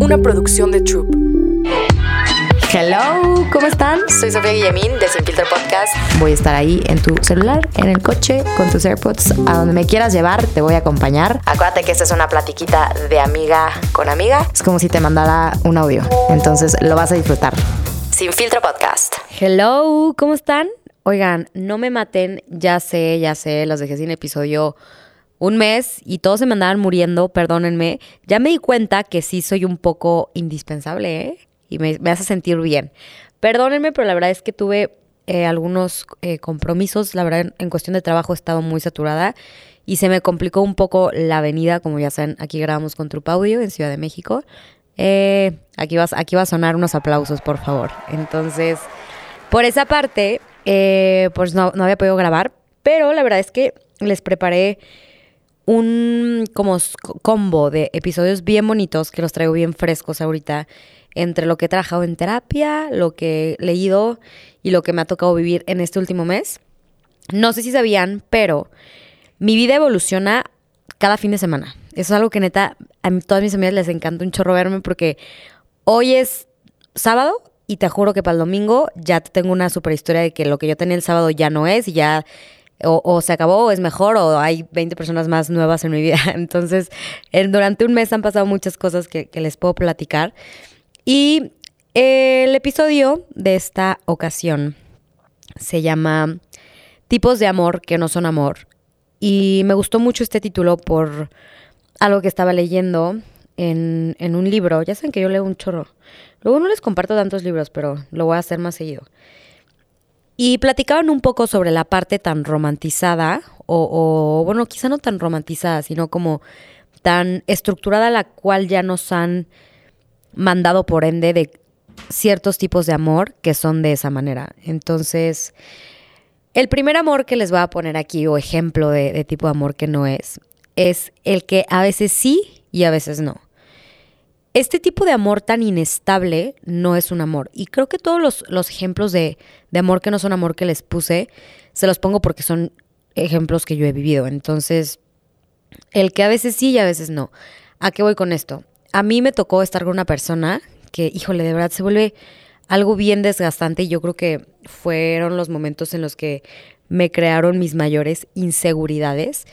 una producción de Troop. Hello, ¿cómo están? Soy Sofía Guillemín de Sin Filtro Podcast. Voy a estar ahí en tu celular, en el coche, con tus AirPods, a donde me quieras llevar, te voy a acompañar. Acuérdate que esta es una platiquita de amiga con amiga. Es como si te mandara un audio, entonces lo vas a disfrutar. Sin Filtro Podcast. Hello, ¿cómo están? Oigan, no me maten, ya sé, ya sé, los dejé sin episodio un mes y todos se me andaban muriendo, perdónenme. Ya me di cuenta que sí soy un poco indispensable, ¿eh? Y me, hace sentir bien. Perdónenme, pero la verdad es que tuve eh, algunos eh, compromisos. La verdad, en cuestión de trabajo he estado muy saturada y se me complicó un poco la avenida. Como ya saben, aquí grabamos con Trupa Audio en Ciudad de México. Eh, aquí, vas, aquí va a sonar unos aplausos, por favor. Entonces, por esa parte, pues no, había podido grabar, pero la verdad es que les preparé un como combo de episodios bien bonitos que los traigo bien frescos ahorita entre lo que he trabajado en terapia, lo que he leído y lo que me ha tocado vivir en este último mes. No sé si sabían, pero mi vida evoluciona cada fin de semana. Eso es algo que neta a todas mis amigas les encanta un chorro verme porque hoy es sábado y te juro que para el domingo ya tengo una super historia de que lo que yo tenía el sábado ya no es y ya o, se acabó o es mejor o hay 20 personas más nuevas en mi vida. Entonces, durante un mes han pasado muchas cosas que, que les puedo platicar. Y el episodio de esta ocasión se llama Tipos de amor que no son amor. Y me gustó mucho este título por algo que estaba leyendo en, en un libro. Ya saben que yo leo un chorro. Luego no les comparto tantos libros, pero lo voy a hacer más seguido. Y platicaban un poco sobre la parte tan romantizada, o, bueno, quizá no tan romantizada, sino como tan estructurada la cual ya nos han mandado por ende de ciertos tipos de amor que son de esa manera. Entonces, el primer amor que les voy a poner aquí, o ejemplo de, de tipo de amor que no es, es el que a veces sí y a veces no. Este tipo de amor tan inestable no es un amor. Y creo que todos los, ejemplos de, de, amor que no son amor que les puse, se los pongo porque son ejemplos que yo he vivido. Entonces, el que a veces sí y a veces no. ¿A qué voy con esto? A mí me tocó estar con una persona que, híjole, de verdad se vuelve algo bien desgastante y yo creo que fueron los momentos en los que me crearon mis mayores inseguridades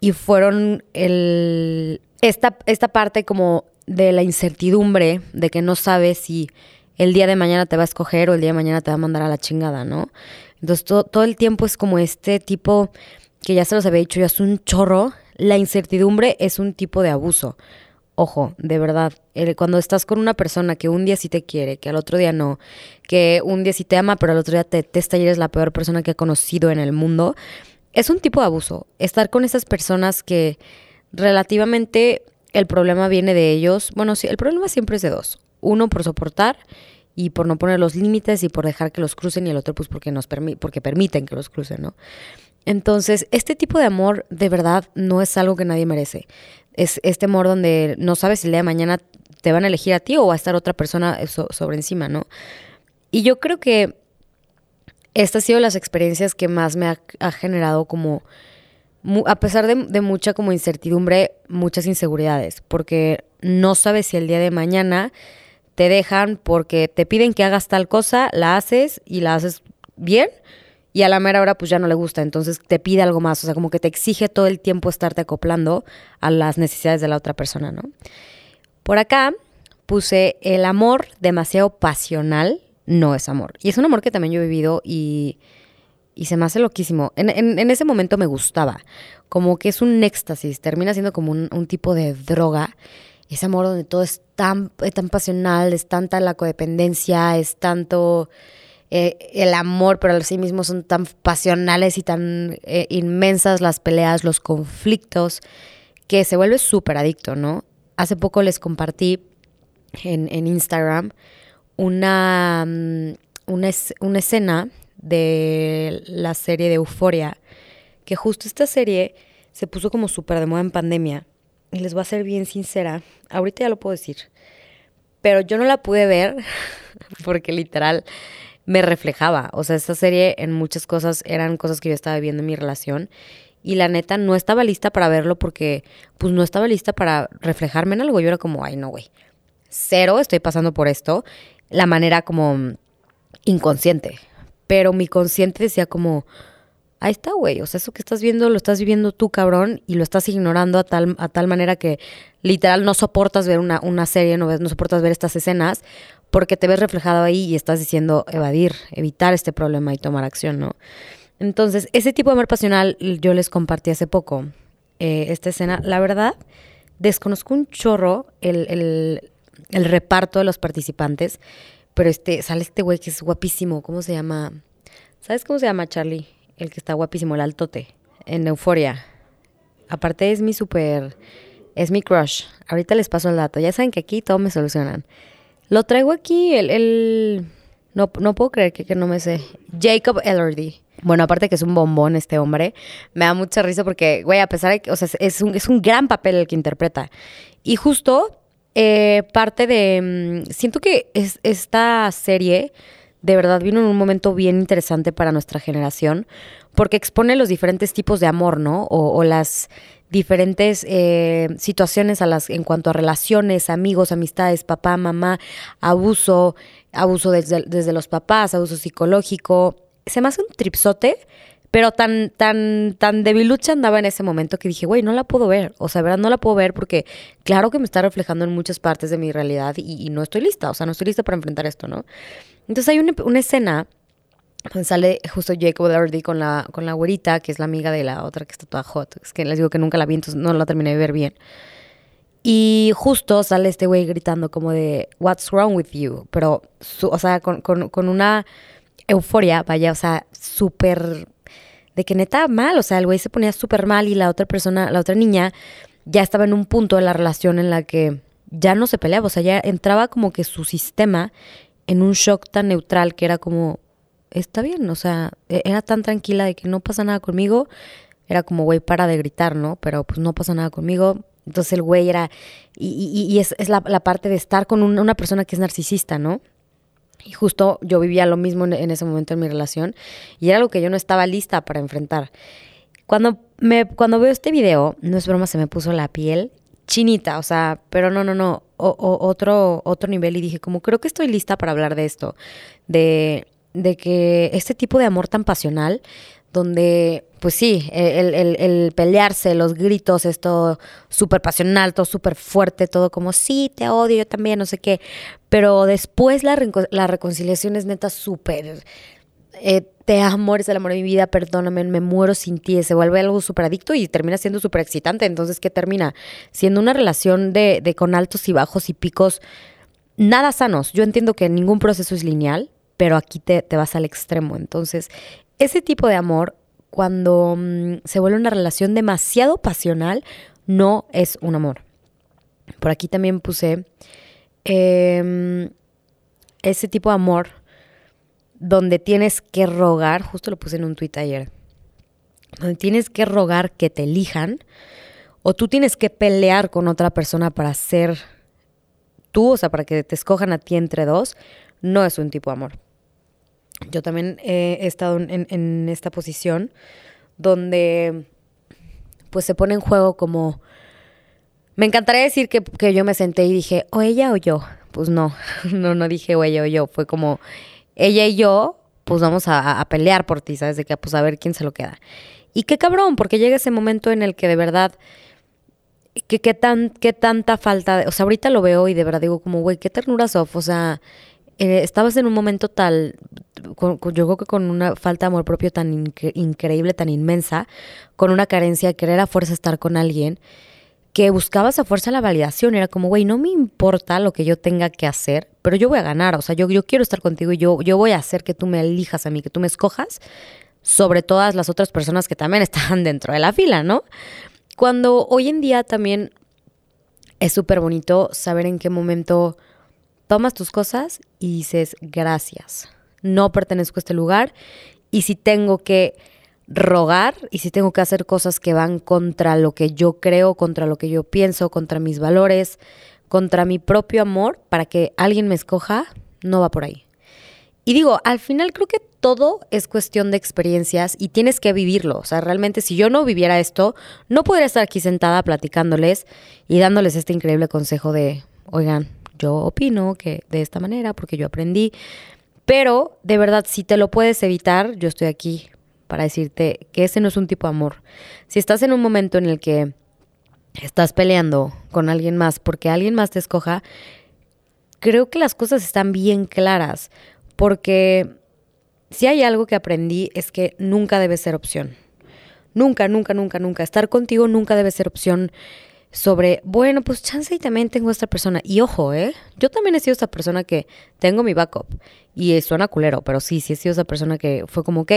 y fueron el, esta, esta parte como de la incertidumbre, de que no sabes si el día de mañana te va a escoger o el día de mañana te va a mandar a la chingada, ¿no? Entonces todo, el tiempo es como este tipo, que ya se los había dicho, ya es un chorro, la incertidumbre es un tipo de abuso. Ojo, de verdad, cuando estás con una persona que un día sí te quiere, que al otro día no, que un día sí te ama, pero al otro día te detesta y eres la peor persona que ha conocido en el mundo, es un tipo de abuso. Estar con esas personas que relativamente el problema viene de ellos. Bueno, sí, el problema siempre es de dos. Uno por soportar y por no poner los límites y por dejar que los crucen y el otro pues porque nos porque permiten que los crucen, ¿no? Entonces, este tipo de amor de verdad no es algo que nadie merece. Es este amor donde no sabes si el día de mañana te van a elegir a ti o va a estar otra persona sobre encima, ¿no? Y yo creo que estas han sido las experiencias que más me ha generado como a pesar de, mucha como incertidumbre, muchas inseguridades, porque no sabes si el día de mañana te dejan porque te piden que hagas tal cosa, la haces y la haces bien y a la mera hora pues ya no le gusta, entonces te pide algo más, o sea, como que te exige todo el tiempo estarte acoplando a las necesidades de la otra persona, ¿no? Por acá puse el amor demasiado pasional no es amor. Y es un amor que también yo he vivido y y se me hace loquísimo. En, ese momento me gustaba, como que es un éxtasis, termina siendo como un, tipo de droga. Ese amor donde todo es tan, tan pasional, es tanta la codependencia, es tanto eh, el amor, pero sí mismo son tan pasionales y tan eh, inmensas las peleas, los conflictos, que se vuelve súper adicto, ¿no? Hace poco les compartí en, en Instagram una, mm, una, una escena de la serie de Euforia, que justo esta serie se puso como súper de moda en pandemia. Y les voy a ser bien sincera, ahorita ya lo puedo decir, pero yo no la pude ver porque literal me reflejaba. O sea, esta serie en muchas cosas eran cosas que yo estaba viviendo en mi relación y la neta no estaba lista para verlo porque pues no estaba lista para reflejarme en algo. Yo era como, ay no, güey. cero estoy pasando por esto, la manera como inconsciente. Pero mi consciente decía como, ahí está, güey, o sea, eso que estás viendo lo estás viviendo tú, cabrón, y lo estás ignorando a tal, a tal manera que literal no soportas ver una, una serie, no, ves, no soportas ver estas escenas, porque te ves reflejado ahí y estás diciendo evadir, evitar este problema y tomar acción, ¿no? Entonces, ese tipo de amor pasional yo les compartí hace poco, eh, esta escena. La verdad, desconozco un chorro el, el, el reparto de los participantes, pero este, sale este güey que es guapísimo, ¿cómo se llama? ¿Sabes cómo se llama Charlie? El que está guapísimo, el altote, en Euforia. Aparte es mi súper, es mi crush. Ahorita les paso el dato. Ya saben que aquí todo me solucionan. Lo traigo aquí, el, el no, no puedo creer que, que no me sé. Jacob Elordi. Bueno, aparte que es un bombón este hombre, me da mucha risa porque, güey, a pesar de que, o sea, es un, es un gran papel el que interpreta. Y justo eh, parte de, mm, siento que es, esta serie de verdad vino en un momento bien interesante para nuestra generación, porque expone los diferentes tipos de amor, ¿no? O, o las diferentes eh, situaciones a las, en cuanto a relaciones, amigos, amistades, papá, mamá, abuso, abuso desde, desde los papás, abuso psicológico, se me hace un tripsote, pero tan, tan, tan debilucha andaba en ese momento que dije, güey, no la puedo ver. O sea, verdad, no la puedo ver porque claro que me está reflejando en muchas partes de mi realidad y, no estoy lista. O sea, no estoy lista para enfrentar esto, ¿no? Entonces hay una, una escena donde sale justo Jacob Elordi con la, con la güerita, que es la amiga de la otra que está toda hot. Es que les digo que nunca la vi, entonces no la terminé de ver bien. Y justo sale este güey gritando como de, What's wrong with you? Pero, o sea, con, con, con una euforia, vaya, o sea, súper de que neta mal, o sea, el güey se ponía súper mal y la otra persona, la otra niña, ya estaba en un punto de la relación en la que ya no se peleaba, o sea, ya entraba como que su sistema en un shock tan neutral que era como, está bien, o sea, e-, era tan tranquila de que no pasa nada conmigo, era como, güey, para de gritar, ¿no? Pero pues no pasa nada conmigo. Entonces el güey era, y, y, y es, es la, parte de estar con un, una persona que es narcisista, ¿no? Y justo yo vivía lo mismo en, ese momento en mi relación y era algo que yo no estaba lista para enfrentar. Cuando, me, cuando veo este video, no es broma, se me puso la piel chinita, o sea, pero no, no, no, o, o, otro, otro nivel y dije, como creo que estoy lista para hablar de esto, de, de que este tipo de amor tan pasional, donde, pues sí, el, el, el pelearse, los gritos, esto súper pasional, todo súper fuerte, todo como, sí, te odio, yo también, no sé qué, pero después la, reconciliación es neta súper... Eh, te amo, eres el amor de mi vida, perdóname, me muero sin ti, se vuelve algo súper adicto y termina siendo súper excitante. Entonces, ¿qué termina? Siendo una relación de, con altos y bajos y picos nada sanos. Yo entiendo que ningún proceso es lineal, pero aquí te vas al extremo. Entonces, ese tipo de amor, cuando mmm, se vuelve una relación demasiado pasional, no es un amor. Por aquí también puse eh, ese tipo de amor donde tienes que rogar, justo lo puse en un tuit ayer, donde tienes que rogar que te elijan o tú tienes que pelear con otra persona para ser tú, o sea, para que te escojan a ti entre dos, no es un tipo de amor. Yo también he estado en, esta posición donde pues se pone en juego como... Me encantaría decir que, que yo me senté y dije, o ella o yo. Pues no, no, no dije o ella o yo. Fue como, ella y yo, pues vamos a, pelear por ti, ¿sabes? De que, pues a ver quién se lo queda. Y qué cabrón, porque llega ese momento en el que de verdad, que qué tan, qué tanta falta, de, o sea, ahorita lo veo y de verdad digo como, güey, qué ternura Sof, o sea, eh, estabas en un momento tal, con, yo creo que con una falta de amor propio tan inc increíble, tan inmensa, con una carencia de querer a fuerza estar con alguien, que buscabas a fuerza la validación. Era como, güey, no me importa lo que yo tenga que hacer, pero yo voy a ganar. O sea, yo, yo quiero estar contigo y yo, yo voy a hacer que tú me elijas a mí, que tú me escojas sobre todas las otras personas que también están dentro de la fila, ¿no? Cuando hoy en día también es súper bonito saber en qué momento tomas tus cosas y dices gracias. No pertenezco a este lugar y si tengo que rogar y si tengo que hacer cosas que van contra lo que yo creo, contra lo que yo pienso, contra mis valores, contra mi propio amor, para que alguien me escoja, no va por ahí. Y digo, al final creo que todo es cuestión de experiencias y tienes que vivirlo. O sea, realmente si yo no viviera esto, no podría estar aquí sentada platicándoles y dándoles este increíble consejo de, oigan, yo opino que de esta manera, porque yo aprendí. Pero de verdad, si te lo puedes evitar, yo estoy aquí para decirte que ese no es un tipo de amor. Si estás en un momento en el que estás peleando con alguien más porque alguien más te escoja, creo que las cosas están bien claras, porque si hay algo que aprendí es que nunca debe ser opción. Nunca, nunca, nunca, nunca. Estar contigo nunca debe ser opción sobre, bueno, pues chance y también tengo esta persona. Y ojo, ¿eh? Yo también he sido esa persona que tengo mi backup. Y suena culero, pero sí, sí he sido esa persona que fue como, ok,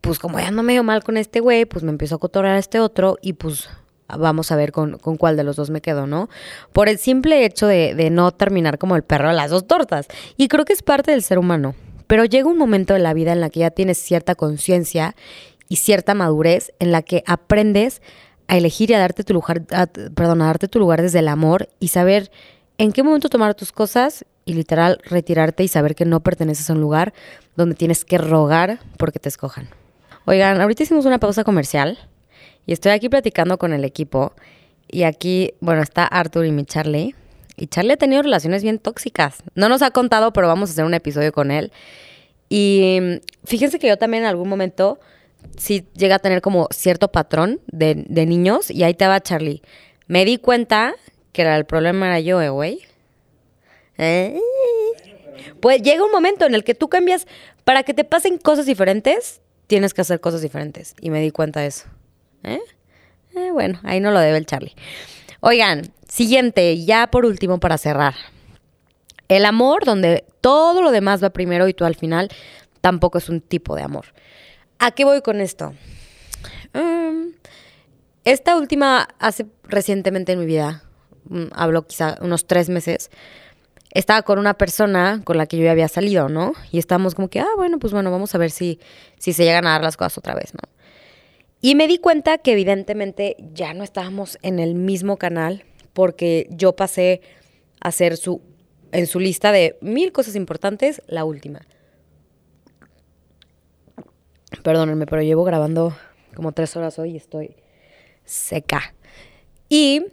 pues como ya no me mal con este güey, pues me empiezo a cotorar a este otro y pues vamos a ver con, con, cuál de los dos me quedo, ¿no? Por el simple hecho de, de no terminar como el perro de las dos tortas. Y creo que es parte del ser humano. Pero llega un momento de la vida en la que ya tienes cierta conciencia y cierta madurez en la que aprendes a elegir y a darte tu lugar, perdón, a darte tu lugar desde el amor y saber en qué momento tomar tus cosas y literal retirarte y saber que no perteneces a un lugar donde tienes que rogar porque te escojan. Oigan, ahorita hicimos una pausa comercial y estoy aquí platicando con el equipo. Y aquí, bueno, está Arthur y mi Charlie. Y Charlie ha tenido relaciones bien tóxicas. No nos ha contado, pero vamos a hacer un episodio con él. Y mm, fíjense que yo también en algún momento sí llega a tener como cierto patrón de, niños. Y ahí te va Charlie. Me di cuenta que el problema era yo, eh, güey. ¿Eh? Pues llega un momento en el que tú cambias, para que te pasen cosas diferentes, tienes que hacer cosas diferentes. Y me di cuenta de eso. ¿Eh? ¿Eh? bueno, ahí no lo debe el Charlie. Oigan, siguiente, ya por último para cerrar. El amor, donde todo lo demás va primero y tú al final, tampoco es un tipo de amor. ¿A qué voy con esto? Um, esta última, hace recientemente en mi vida, mm, hablo quizá unos tres meses, estaba con una persona con la que yo ya había salido, ¿no? Y estábamos como que, ah, bueno, pues bueno, vamos a ver si, si se llegan a dar las cosas otra vez, ¿no? Y me di cuenta que evidentemente ya no estábamos en el mismo canal porque yo pasé a ser su, en su lista de mil cosas importantes, la última. Perdónenme, pero llevo grabando como tres horas hoy y estoy seca. Y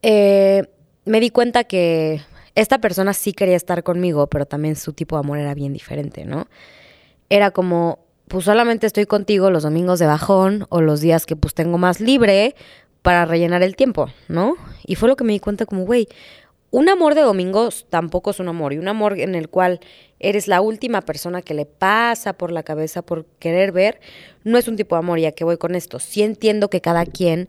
eh, me di cuenta que esta persona sí quería estar conmigo, pero también su tipo de amor era bien diferente, ¿no? Era como, pues solamente estoy contigo los domingos de bajón o los días que pues tengo más libre para rellenar el tiempo, ¿no? Y fue lo que me di cuenta como, güey, un amor de domingos tampoco es un amor, y un amor en el cual eres la última persona que le pasa por la cabeza por querer ver, no es un tipo de amor, ya que voy con esto. Sí entiendo que cada quien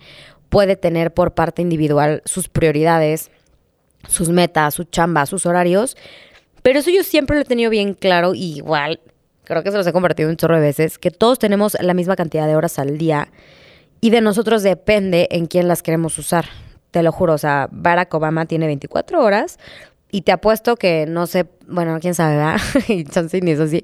puede tener por parte individual sus prioridades, sus metas, su chamba, sus horarios, pero eso yo siempre lo he tenido bien claro y igual creo que se los he compartido un chorro de veces, que todos tenemos la misma cantidad de horas al día y de nosotros depende en quién las queremos usar. Te lo juro, o sea, Barack Obama tiene 24 horas y te apuesto que, no sé, bueno, quién sabe, ¿verdad? y ni eso sí.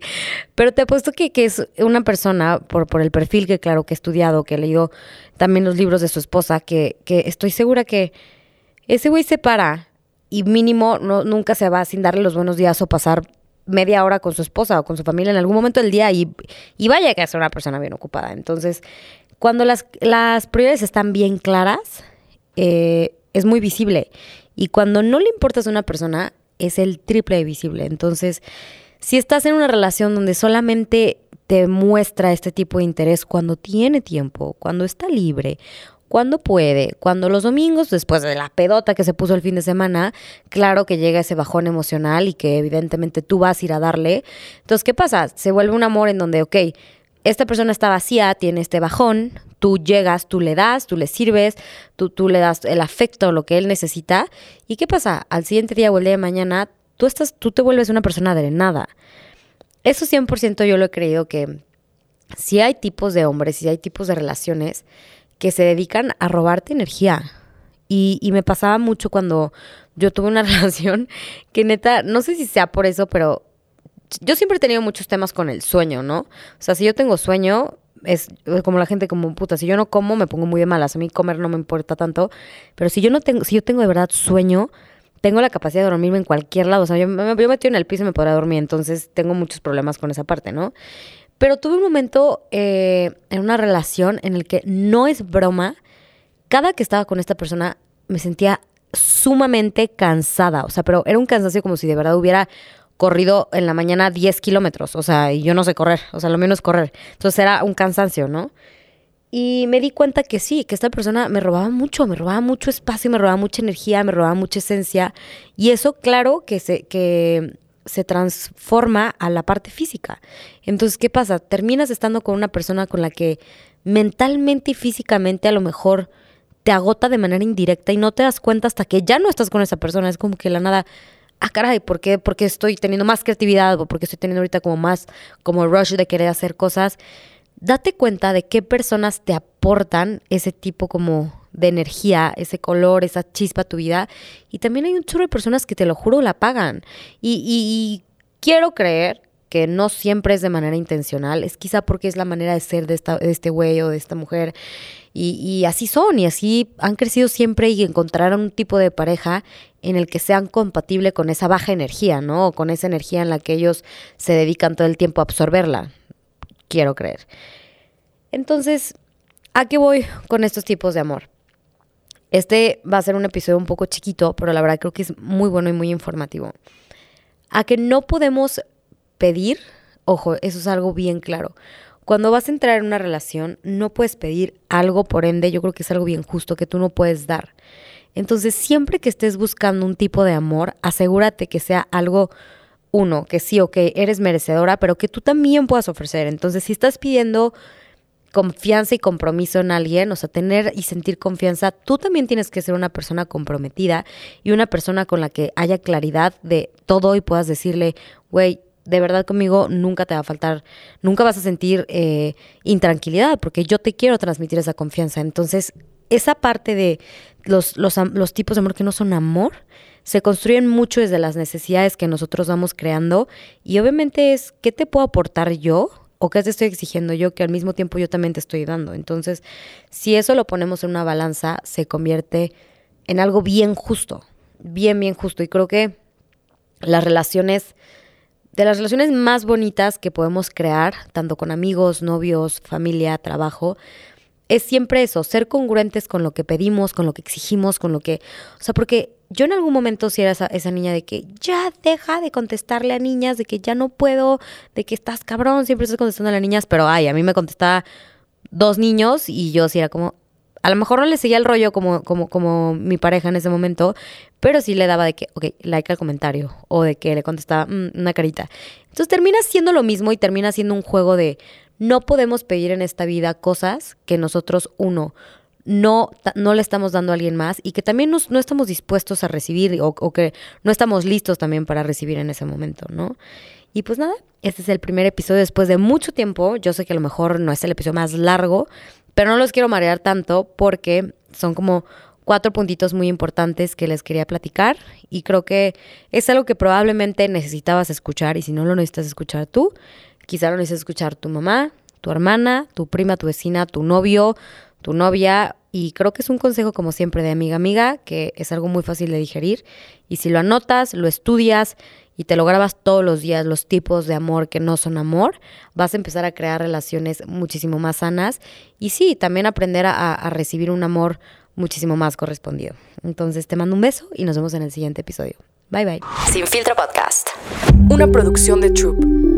Pero te apuesto que, es una persona, por, por el perfil que claro que he estudiado, que he leído también los libros de su esposa, que, que estoy segura que ese güey se para y mínimo no, nunca se va sin darle los buenos días o pasar media hora con su esposa o con su familia en algún momento del día y, vaya que es una persona bien ocupada. Entonces, cuando las, las prioridades están bien claras, eh, es muy visible. Y cuando no le importas a una persona, es el triple de visible. Entonces, si estás en una relación donde solamente te muestra este tipo de interés cuando tiene tiempo, cuando está libre cuando puede, cuando los domingos, después de la pedota que se puso el fin de semana, claro que llega ese bajón emocional y que evidentemente tú vas a ir a darle. Entonces, ¿qué pasa? Se vuelve un amor en donde, ok, esta persona está vacía, tiene este bajón, tú llegas, tú le das, tú le sirves, tú, tú le das el afecto, lo que él necesita. ¿Y qué pasa? Al siguiente día o el día de mañana, tú, estás, tú te vuelves una persona drenada. Eso 100% yo lo he creído que si hay tipos de hombres, si hay tipos de relaciones, que se dedican a robarte energía. Y, y me pasaba mucho cuando yo tuve una relación que neta, no sé si sea por eso, pero yo siempre he tenido muchos temas con el sueño, ¿no? O sea, si yo tengo sueño, es como la gente como puta, si yo no como me pongo muy de malas, a mí comer no me importa tanto, pero si yo no tengo, si yo tengo de verdad sueño, tengo la capacidad de dormirme en cualquier lado, o sea, yo me, yo metido en el piso y me podrá dormir, entonces tengo muchos problemas con esa parte, ¿no? Pero tuve un momento eh, en una relación en el que no es broma, cada que estaba con esta persona me sentía sumamente cansada, o sea, pero era un cansancio como si de verdad hubiera corrido en la mañana 10 kilómetros, o sea, y yo no sé correr, o sea, lo menos correr. Entonces era un cansancio, ¿no? Y me di cuenta que sí, que esta persona me robaba mucho, me robaba mucho espacio, me robaba mucha energía, me robaba mucha esencia. Y eso, claro, que se, que se transforma a la parte física. Entonces, ¿qué pasa? Terminas estando con una persona con la que mentalmente y físicamente a lo mejor te agota de manera indirecta y no te das cuenta hasta que ya no estás con esa persona. Es como que la nada, ah, caray, ¿por qué? Porque estoy teniendo más creatividad o porque estoy teniendo ahorita como más, como rush de querer hacer cosas date cuenta de qué personas te aportan ese tipo como de energía, ese color, esa chispa a tu vida. Y también hay un chorro de personas que te lo juro la pagan. Y, quiero creer que no siempre es de manera intencional, es quizá porque es la manera de ser de, esta, de este güey o de esta mujer. Y, así son, y así han crecido siempre y encontraron un tipo de pareja en el que sean compatible con esa baja energía, ¿no? O con esa energía en la que ellos se dedican todo el tiempo a absorberla quiero creer. Entonces, ¿a qué voy con estos tipos de amor? Este va a ser un episodio un poco chiquito, pero la verdad creo que es muy bueno y muy informativo. A que no podemos pedir, ojo, eso es algo bien claro. Cuando vas a entrar en una relación, no puedes pedir algo, por ende, yo creo que es algo bien justo que tú no puedes dar. Entonces, siempre que estés buscando un tipo de amor, asegúrate que sea algo uno, que sí o que eres merecedora, pero que tú también puedas ofrecer. Entonces, si estás pidiendo confianza y compromiso en alguien, o sea, tener y sentir confianza, tú también tienes que ser una persona comprometida y una persona con la que haya claridad de todo y puedas decirle, güey, de verdad conmigo nunca te va a faltar, nunca vas a sentir eh, intranquilidad, porque yo te quiero transmitir esa confianza. Entonces, esa parte de los, los, los tipos de amor que no son amor, se construyen mucho desde las necesidades que nosotros vamos creando y obviamente es qué te puedo aportar yo o qué te estoy exigiendo yo que al mismo tiempo yo también te estoy dando. Entonces, si eso lo ponemos en una balanza, se convierte en algo bien justo, bien, bien justo. Y creo que las relaciones, de las relaciones más bonitas que podemos crear, tanto con amigos, novios, familia, trabajo, es siempre eso, ser congruentes con lo que pedimos, con lo que exigimos, con lo que... O sea, porque yo en algún momento sí era esa, esa, niña de que ya deja de contestarle a niñas, de que ya no puedo, de que estás cabrón, siempre estás contestando a las niñas, pero ay, a mí me contestaba dos niños y yo sí era como, a lo mejor no le seguía el rollo como, como, como mi pareja en ese momento, pero sí le daba de que, ok, like al comentario o de que le contestaba mm, una carita. Entonces termina siendo lo mismo y termina siendo un juego de no podemos pedir en esta vida cosas que nosotros, uno, no, no le estamos dando a alguien más y que también no estamos dispuestos a recibir o, o, que no estamos listos también para recibir en ese momento, ¿no? Y pues nada, este es el primer episodio después de mucho tiempo. Yo sé que a lo mejor no es el episodio más largo, pero no los quiero marear tanto porque son como cuatro puntitos muy importantes que les quería platicar y creo que es algo que probablemente necesitabas escuchar y si no lo necesitas escuchar tú, Quizá lo necesites escuchar tu mamá, tu hermana, tu prima, tu vecina, tu novio, tu novia. Y creo que es un consejo, como siempre, de amiga amiga, que es algo muy fácil de digerir. Y si lo anotas, lo estudias y te lo grabas todos los días, los tipos de amor que no son amor, vas a empezar a crear relaciones muchísimo más sanas. Y sí, también aprender a, a recibir un amor muchísimo más correspondido. Entonces te mando un beso y nos vemos en el siguiente episodio. Bye bye. Sin filtro podcast. Una producción de Troop.